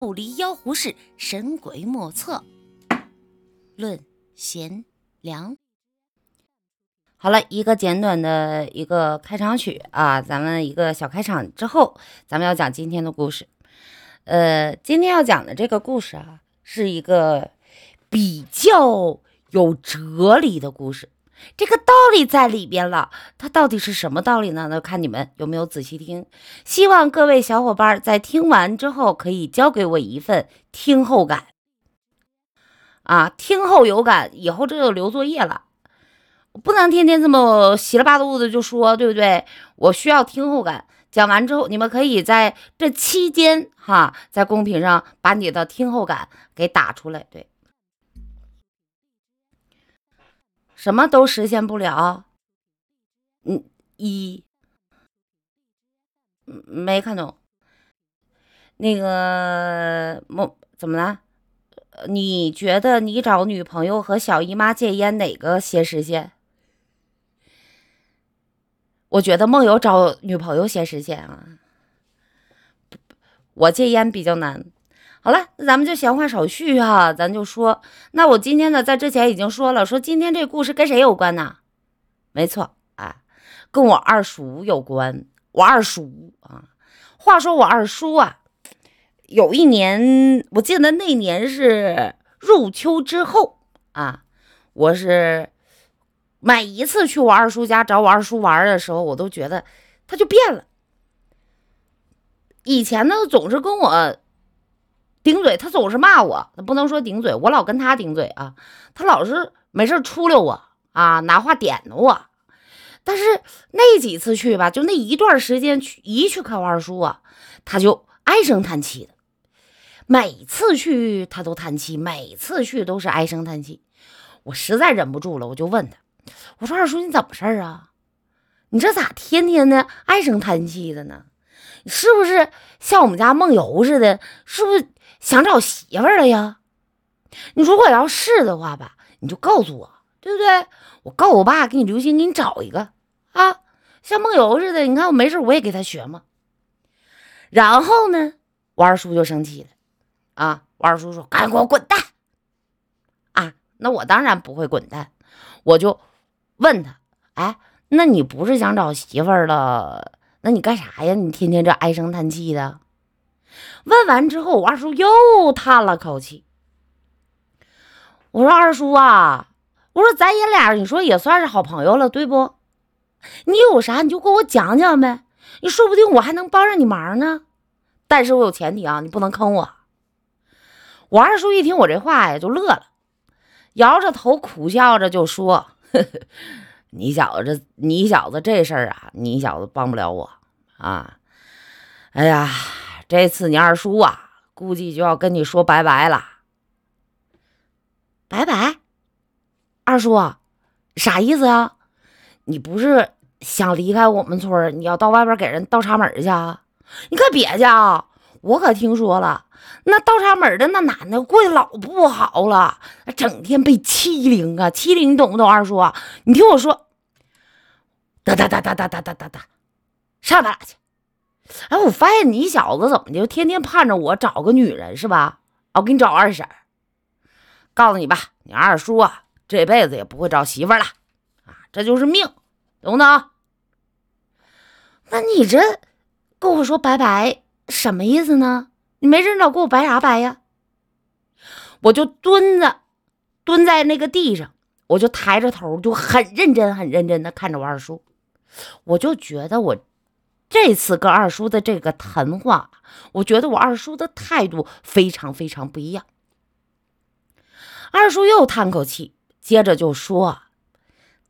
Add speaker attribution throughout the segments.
Speaker 1: 不离妖狐事，神鬼莫测。论贤良。好了，一个简短的一个开场曲啊，咱们一个小开场之后，咱们要讲今天的故事。呃，今天要讲的这个故事啊，是一个比较有哲理的故事。这个道理在里边了，它到底是什么道理呢？那看你们有没有仔细听。希望各位小伙伴在听完之后，可以交给我一份听后感。啊，听后有感，以后这就留作业了。不能天天这么稀里巴肚的就说，对不对？我需要听后感。讲完之后，你们可以在这期间哈，在公屏上把你的听后感给打出来，对。什么都实现不了，嗯，一，没看懂。那个梦怎么了？你觉得你找女朋友和小姨妈戒烟哪个先实现？我觉得梦游找女朋友先实现啊。我戒烟比较难。好了，那咱们就闲话少叙哈，咱就说，那我今天呢，在之前已经说了，说今天这故事跟谁有关呢？没错啊，跟我二叔有关。我二叔啊，话说我二叔啊，有一年，我记得那年是入秋之后啊，我是每一次去我二叔家找我二叔玩的时候，我都觉得他就变了。以前呢，总是跟我。顶嘴，他总是骂我，他不能说顶嘴，我老跟他顶嘴啊，他老是没事出溜我啊，拿话点着我。但是那几次去吧，就那一段时间去一去看我二叔啊，他就唉声叹气的。每次去他都叹气，每次去都是唉声叹气。我实在忍不住了，我就问他，我说二叔你怎么事儿啊？你这咋天天的唉声叹气的呢？是不是像我们家梦游似的？是不是？想找媳妇了呀？你如果要是的话吧，你就告诉我，对不对？我告我爸给你留心给你找一个啊，像梦游似的。你看我没事我也给他学嘛。然后呢，我二叔就生气了啊！我二叔说：“赶紧给我滚蛋！”啊，那我当然不会滚蛋，我就问他：“哎，那你不是想找媳妇了？那你干啥呀？你天天这唉声叹气的。”问完之后，我二叔又叹了口气。我说：“二叔啊，我说咱爷俩，你说也算是好朋友了，对不？你有啥你就跟我讲讲呗，你说不定我还能帮上你忙呢。但是我有前提啊，你不能坑我。”我二叔一听我这话呀，就乐了，摇着头苦笑着就说：“呵 呵你小子这，你小子这事儿啊，你小子帮不了我啊。哎呀。”这次你二叔啊，估计就要跟你说拜拜了。拜拜，二叔，啥意思啊？你不是想离开我们村你要到外边给人倒插门去啊？你可别去啊！我可听说了，那倒插门的那男的过得老不好了，整天被欺凌啊，欺凌，你懂不懂？二叔，你听我说，哒哒哒哒哒哒哒哒哒，上哪去？哎，我发现你小子怎么就天天盼着我找个女人是吧？我给你找二婶。告诉你吧，你二叔啊，这辈子也不会找媳妇了啊，这就是命，懂不懂？那你这跟我说拜拜什么意思呢？你没事老给我拜啥拜呀？我就蹲着，蹲在那个地上，我就抬着头，就很认真、很认真的看着我二叔，我就觉得我。这次跟二叔的这个谈话，我觉得我二叔的态度非常非常不一样。二叔又叹口气，接着就说：“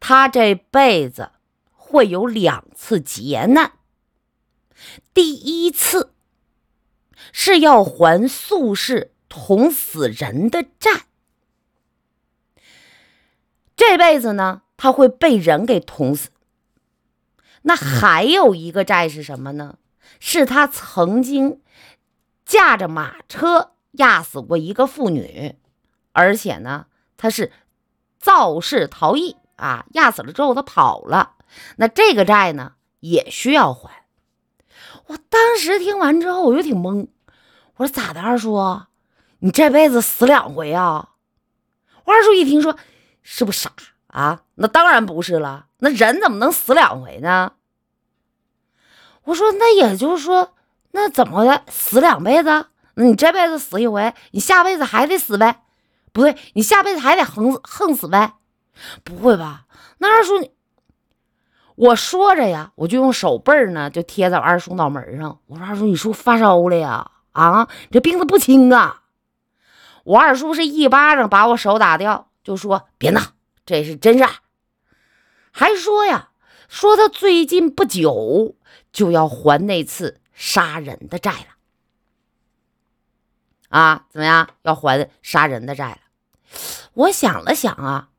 Speaker 1: 他这辈子会有两次劫难，第一次是要还宿世捅死人的债，这辈子呢，他会被人给捅死。”那还有一个债是什么呢？是他曾经驾着马车压死过一个妇女，而且呢，他是肇事逃逸啊，压死了之后他跑了。那这个债呢，也需要还。我当时听完之后，我就挺懵，我说咋的，二叔，你这辈子死两回啊？我二叔一听说，是不傻啊？那当然不是了，那人怎么能死两回呢？我说那也就是说，那怎么的死两辈子？那你这辈子死一回，你下辈子还得死呗？不对，你下辈子还得横横死呗？不会吧？那二叔你。我说着呀，我就用手背儿呢，就贴在我二叔脑门上。我说：“二叔，你是不是发烧了呀？啊，这病得不轻啊！”我二叔是一巴掌把我手打掉，就说：“别闹，这是真事儿。”还说呀，说他最近不久就要还那次杀人的债了。啊，怎么样？要还杀人的债了？我想了想啊，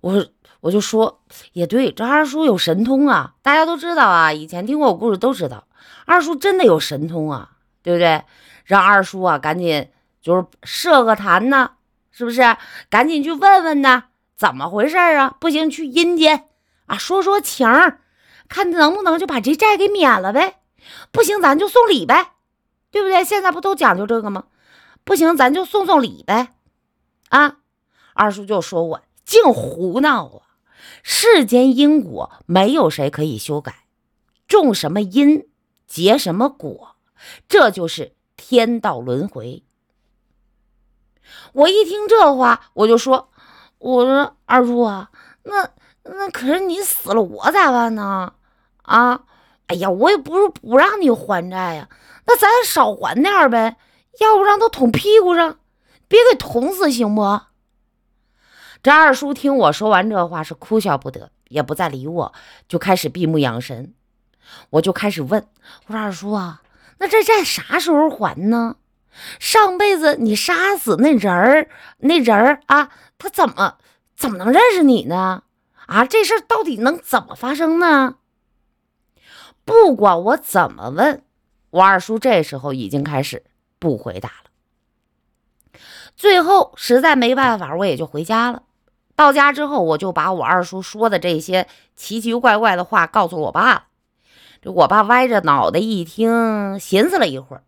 Speaker 1: 我。我就说也对，这二叔有神通啊！大家都知道啊，以前听过我故事都知道，二叔真的有神通啊，对不对？让二叔啊赶紧就是设个坛呢，是不是？赶紧去问问呢，怎么回事啊？不行，去阴间啊说说情，看能不能就把这债给免了呗。不行，咱就送礼呗，对不对？现在不都讲究这个吗？不行，咱就送送礼呗。啊，二叔就说我净胡闹啊！世间因果没有谁可以修改，种什么因结什么果，这就是天道轮回。我一听这话，我就说：“我说二叔啊，那那可是你死了，我咋办呢？啊，哎呀，我也不是不让你还债呀，那咱少还点呗，要不让他捅屁股上，别给捅死，行不？”这二叔听我说完这话，是哭笑不得，也不再理我，就开始闭目养神。我就开始问我说：“二叔啊，那这债啥时候还呢？上辈子你杀死那人儿，那人儿啊，他怎么怎么能认识你呢？啊，这事儿到底能怎么发生呢？”不管我怎么问，我二叔这时候已经开始不回答了。最后实在没办法，我也就回家了。到家之后，我就把我二叔说的这些奇奇怪怪的话告诉我爸了。这我爸歪着脑袋一听，寻思了一会儿，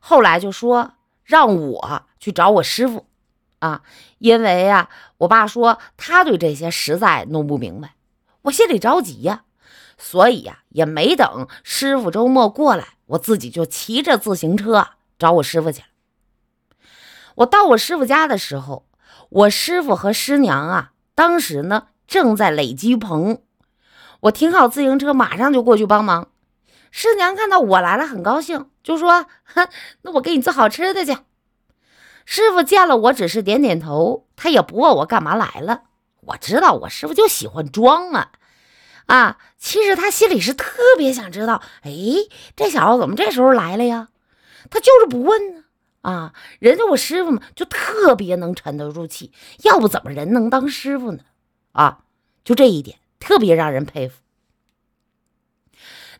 Speaker 1: 后来就说让我去找我师傅啊，因为呀，我爸说他对这些实在弄不明白，我心里着急呀，所以呀，也没等师傅周末过来，我自己就骑着自行车找我师傅去了。我到我师傅家的时候。我师傅和师娘啊，当时呢正在垒鸡棚。我停好自行车，马上就过去帮忙。师娘看到我来了，很高兴，就说：“哼那我给你做好吃的去。”师傅见了我，只是点点头，他也不问我干嘛来了。我知道我师傅就喜欢装啊，啊，其实他心里是特别想知道，哎，这小子怎么这时候来了呀？他就是不问呢。啊人家我师傅嘛，就特别能沉得住气，要不怎么人能当师傅呢？啊，就这一点特别让人佩服。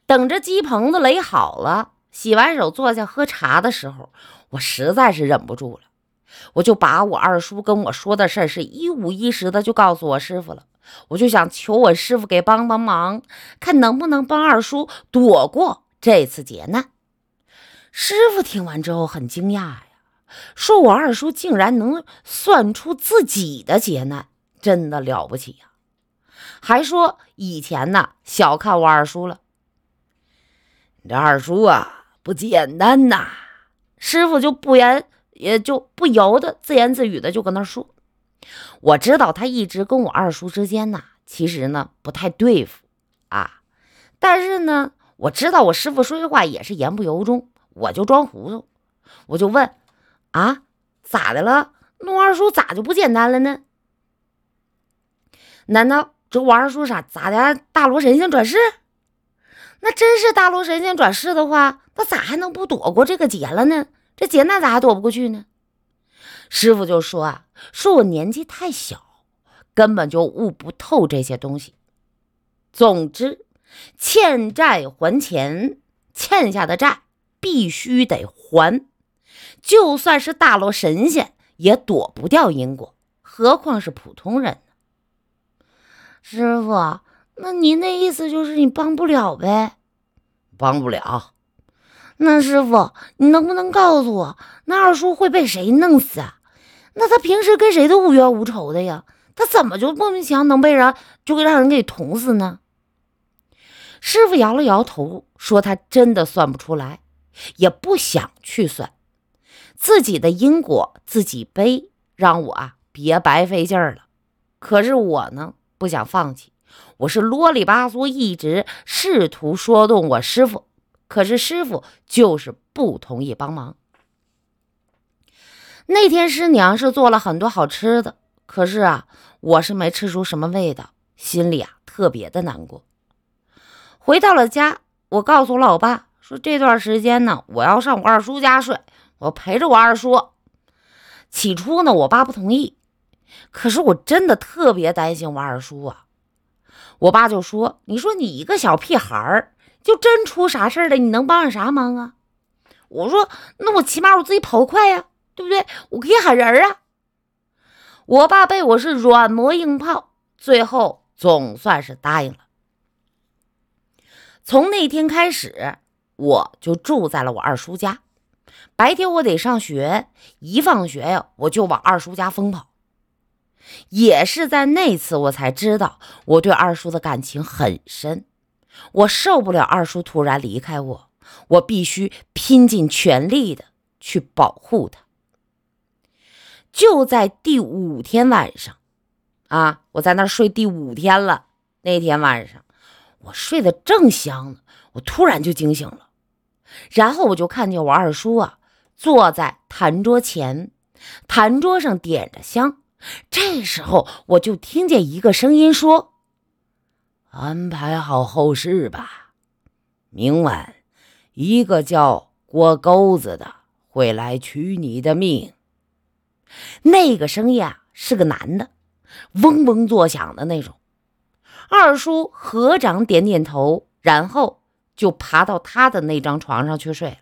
Speaker 1: 等着鸡棚子垒好了，洗完手坐下喝茶的时候，我实在是忍不住了，我就把我二叔跟我说的事儿是一五一十的就告诉我师傅了。我就想求我师傅给帮帮忙，看能不能帮二叔躲过这次劫难。师傅听完之后很惊讶呀，说：“我二叔竟然能算出自己的劫难，真的了不起呀！”还说以前呢小看我二叔了。你这二叔啊不简单呐！师傅就不言也就不由得自言自语的就搁那说：“我知道他一直跟我二叔之间呐，其实呢不太对付啊，但是呢我知道我师傅说这话也是言不由衷。”我就装糊涂，我就问：“啊，咋的了？那二叔咋就不简单了呢？难道这我二叔啥咋的？大罗神仙转世？那真是大罗神仙转世的话，那咋还能不躲过这个劫了呢？这劫难咋还躲不过去呢？”师傅就说：“啊，说我年纪太小，根本就悟不透这些东西。总之，欠债还钱，欠下的债。”必须得还，就算是大罗神仙也躲不掉因果，何况是普通人呢？师傅，那您的意思就是你帮不了呗？帮不了。那师傅，你能不能告诉我，那二叔会被谁弄死啊？那他平时跟谁都无冤无仇的呀，他怎么就莫名其妙能被人就给让人给捅死呢？师傅摇了摇头，说他真的算不出来，也不想去算，自己的因果自己背，让我啊别白费劲儿了。可是我呢，不想放弃，我是啰里吧嗦，一直试图说动我师傅。可是师傅就是不同意帮忙。那天师娘是做了很多好吃的，可是啊，我是没吃出什么味道，心里啊特别的难过。回到了家，我告诉老爸说，这段时间呢，我要上我二叔家睡，我陪着我二叔。起初呢，我爸不同意，可是我真的特别担心我二叔啊。我爸就说：“你说你一个小屁孩儿。”就真出啥事儿了，你能帮上啥忙啊？我说，那我起码我自己跑得快呀，对不对？我可以喊人啊。我爸被我是软磨硬泡，最后总算是答应了。从那天开始，我就住在了我二叔家。白天我得上学，一放学呀，我就往二叔家疯跑。也是在那次，我才知道我对二叔的感情很深。我受不了二叔突然离开我，我必须拼尽全力的去保护他。就在第五天晚上，啊，我在那睡第五天了。那天晚上，我睡得正香呢，我突然就惊醒了，然后我就看见我二叔啊坐在坛桌前，坛桌上点着香。这时候，我就听见一个声音说。安排好后事吧，明晚一个叫郭钩子的会来取你的命。那个声音啊是个男的，嗡嗡作响的那种。二叔合掌点点头，然后就爬到他的那张床上去睡了。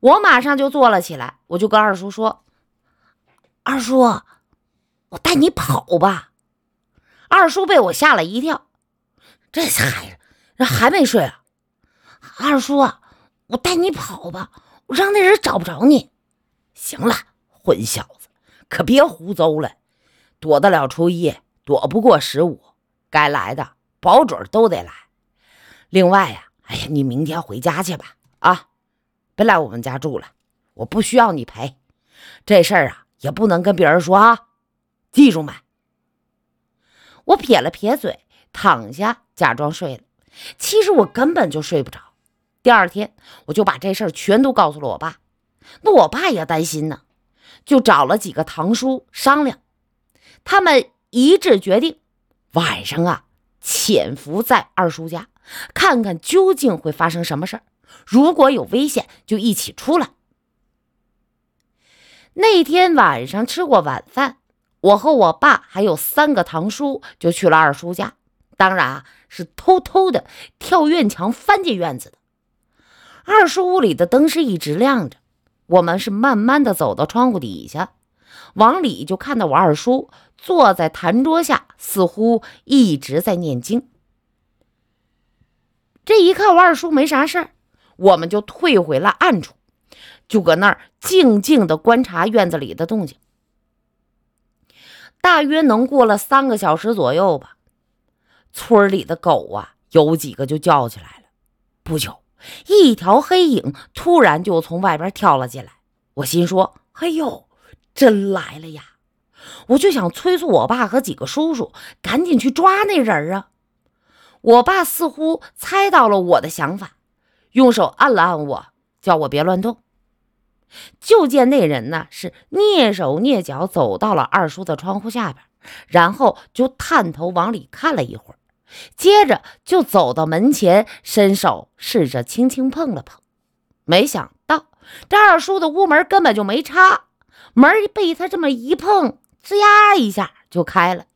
Speaker 1: 我马上就坐了起来，我就跟二叔说：“二叔，我带你跑吧。”二叔被我吓了一跳，这孩子还没睡啊！二叔啊，我带你跑吧，我让那人找不着你。行了，混小子，可别胡诌了。躲得了初一，躲不过十五，该来的保准都得来。另外呀，哎呀，你明天回家去吧，啊，别来我们家住了，我不需要你陪。这事儿啊，也不能跟别人说啊，记住没？我撇了撇嘴，躺下假装睡了。其实我根本就睡不着。第二天，我就把这事儿全都告诉了我爸。那我爸也担心呢，就找了几个堂叔商量。他们一致决定，晚上啊潜伏在二叔家，看看究竟会发生什么事儿。如果有危险，就一起出来。那天晚上吃过晚饭。我和我爸还有三个堂叔就去了二叔家，当然啊是偷偷的跳院墙翻进院子的。二叔屋里的灯是一直亮着，我们是慢慢的走到窗户底下，往里就看到我二叔坐在坛桌下，似乎一直在念经。这一看我二叔没啥事儿，我们就退回了暗处，就搁那儿静静的观察院子里的动静。大约能过了三个小时左右吧，村里的狗啊，有几个就叫起来了。不久，一条黑影突然就从外边跳了进来。我心说：“哎呦，真来了呀！”我就想催促我爸和几个叔叔赶紧去抓那人啊。我爸似乎猜到了我的想法，用手按了按我，叫我别乱动。就见那人呢，是蹑手蹑脚走到了二叔的窗户下边，然后就探头往里看了一会儿，接着就走到门前，伸手试着轻轻碰了碰。没想到这二叔的屋门根本就没插，门被他这么一碰，吱呀一下就开了。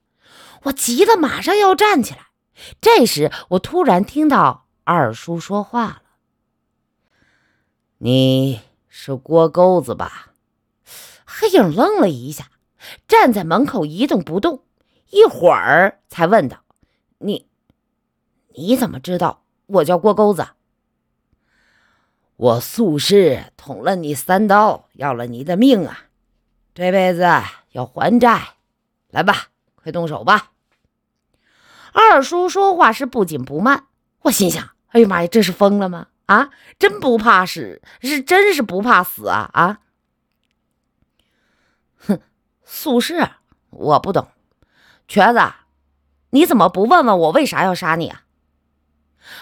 Speaker 1: 我急得马上要站起来，这时我突然听到二叔说话了：“你。”是郭钩子吧？黑影愣了一下，站在门口一动不动，一会儿才问道：“你，你怎么知道我叫郭钩子。我素世捅了你三刀，要了你的命啊！这辈子要还债，来吧，快动手吧！二叔说话是不紧不慢，我心想：哎呀妈呀，这是疯了吗？啊，真不怕死，是真是不怕死啊！啊，哼，素世，我不懂。瘸子，你怎么不问问我为啥要杀你啊？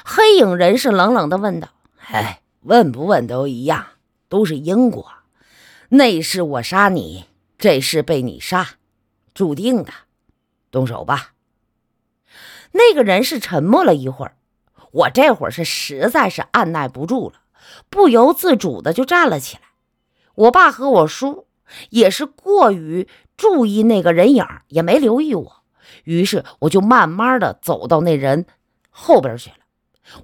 Speaker 1: 黑影人是冷冷的问道：“哎，问不问都一样，都是因果。那是我杀你，这是被你杀，注定的。动手吧。”那个人是沉默了一会儿，我这会儿是实在是按耐不住了，不由自主的就站了起来。我爸和我叔也是过于注意那个人影，也没留意我，于是我就慢慢的走到那人后边去了。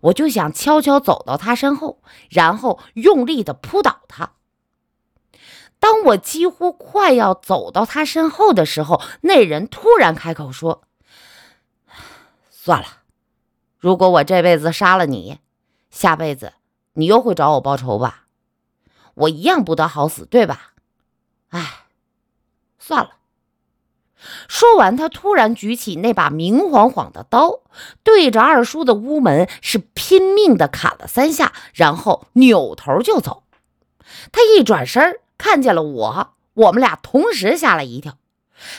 Speaker 1: 我就想悄悄走到他身后，然后用力的扑倒他。当我几乎快要走到他身后的时候，那人突然开口说：“算了，如果我这辈子杀了你，下辈子你又会找我报仇吧？我一样不得好死，对吧？哎，算了。”说完，他突然举起那把明晃晃的刀，对着二叔的屋门是拼命的砍了三下，然后扭头就走。他一转身看见了我，我们俩同时吓了一跳。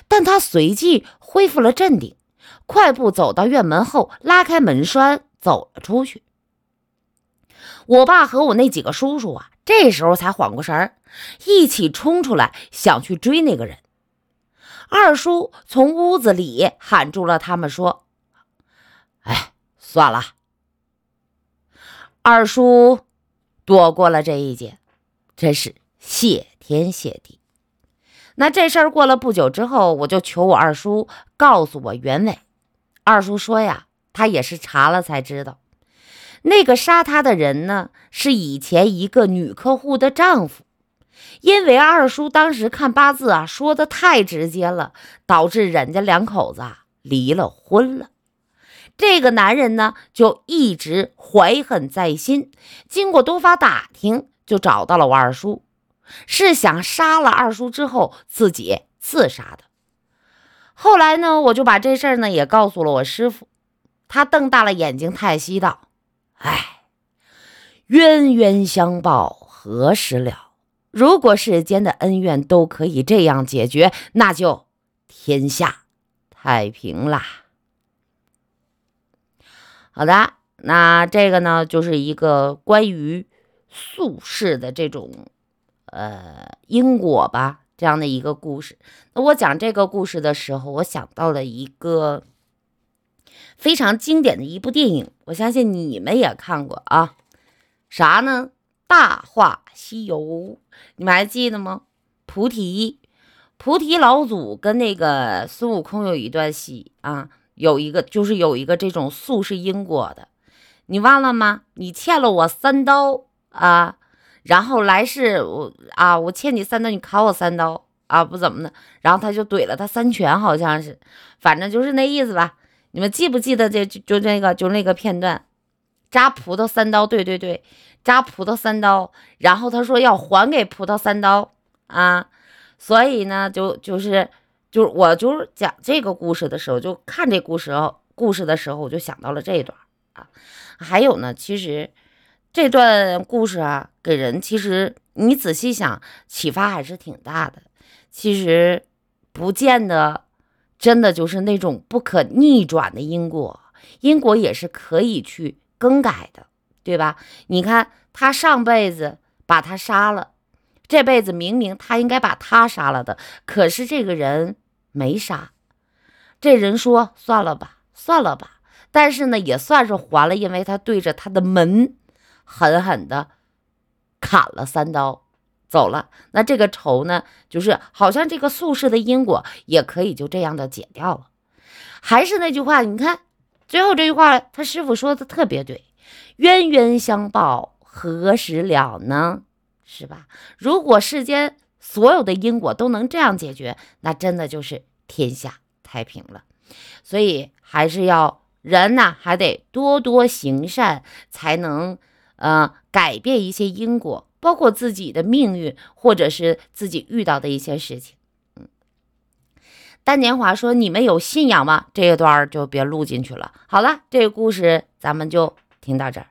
Speaker 1: 但他随即恢复了镇定，快步走到院门后，拉开门栓走了出去。我爸和我那几个叔叔啊，这时候才缓过神儿，一起冲出来想去追那个人。二叔从屋子里喊住了他们，说：“哎，算了。”二叔躲过了这一劫，真是谢天谢地。那这事儿过了不久之后，我就求我二叔告诉我原委。二叔说呀，他也是查了才知道，那个杀他的人呢，是以前一个女客户的丈夫。因为二叔当时看八字啊，说的太直接了，导致人家两口子啊离了婚了。这个男人呢，就一直怀恨在心。经过多方打听，就找到了我二叔，是想杀了二叔之后自己自杀的。后来呢，我就把这事儿呢也告诉了我师傅，他瞪大了眼睛叹息道：“哎，冤冤相报何时了？”如果世间的恩怨都可以这样解决，那就天下太平啦。好的，那这个呢，就是一个关于宿世的这种呃因果吧，这样的一个故事。那我讲这个故事的时候，我想到了一个非常经典的一部电影，我相信你们也看过啊，啥呢？《大话西游》，你们还记得吗？菩提，菩提老祖跟那个孙悟空有一段戏啊，有一个就是有一个这种宿世因果的，你忘了吗？你欠了我三刀啊，然后来世我啊，我欠你三刀，你砍我三刀啊，不怎么的，然后他就怼了他三拳，好像是，反正就是那意思吧。你们记不记得这就就那个就那个片段？扎葡萄三刀，对对对。扎葡萄三刀，然后他说要还给葡萄三刀啊，所以呢，就就是就是我就是讲这个故事的时候，就看这故事故事的时候，我就想到了这一段啊。还有呢，其实这段故事啊，给人其实你仔细想，启发还是挺大的。其实不见得真的就是那种不可逆转的因果，因果也是可以去更改的。对吧？你看他上辈子把他杀了，这辈子明明他应该把他杀了的，可是这个人没杀。这人说：“算了吧，算了吧。”但是呢，也算是还了，因为他对着他的门狠狠的砍了三刀，走了。那这个仇呢，就是好像这个宿世的因果也可以就这样的解掉了。还是那句话，你看最后这句话，他师傅说的特别对。冤冤相报何时了呢？是吧？如果世间所有的因果都能这样解决，那真的就是天下太平了。所以还是要人呢还得多多行善，才能呃改变一些因果，包括自己的命运，或者是自己遇到的一些事情。嗯，单年华说：“你们有信仰吗？”这一段就别录进去了。好了，这个故事咱们就听到这儿。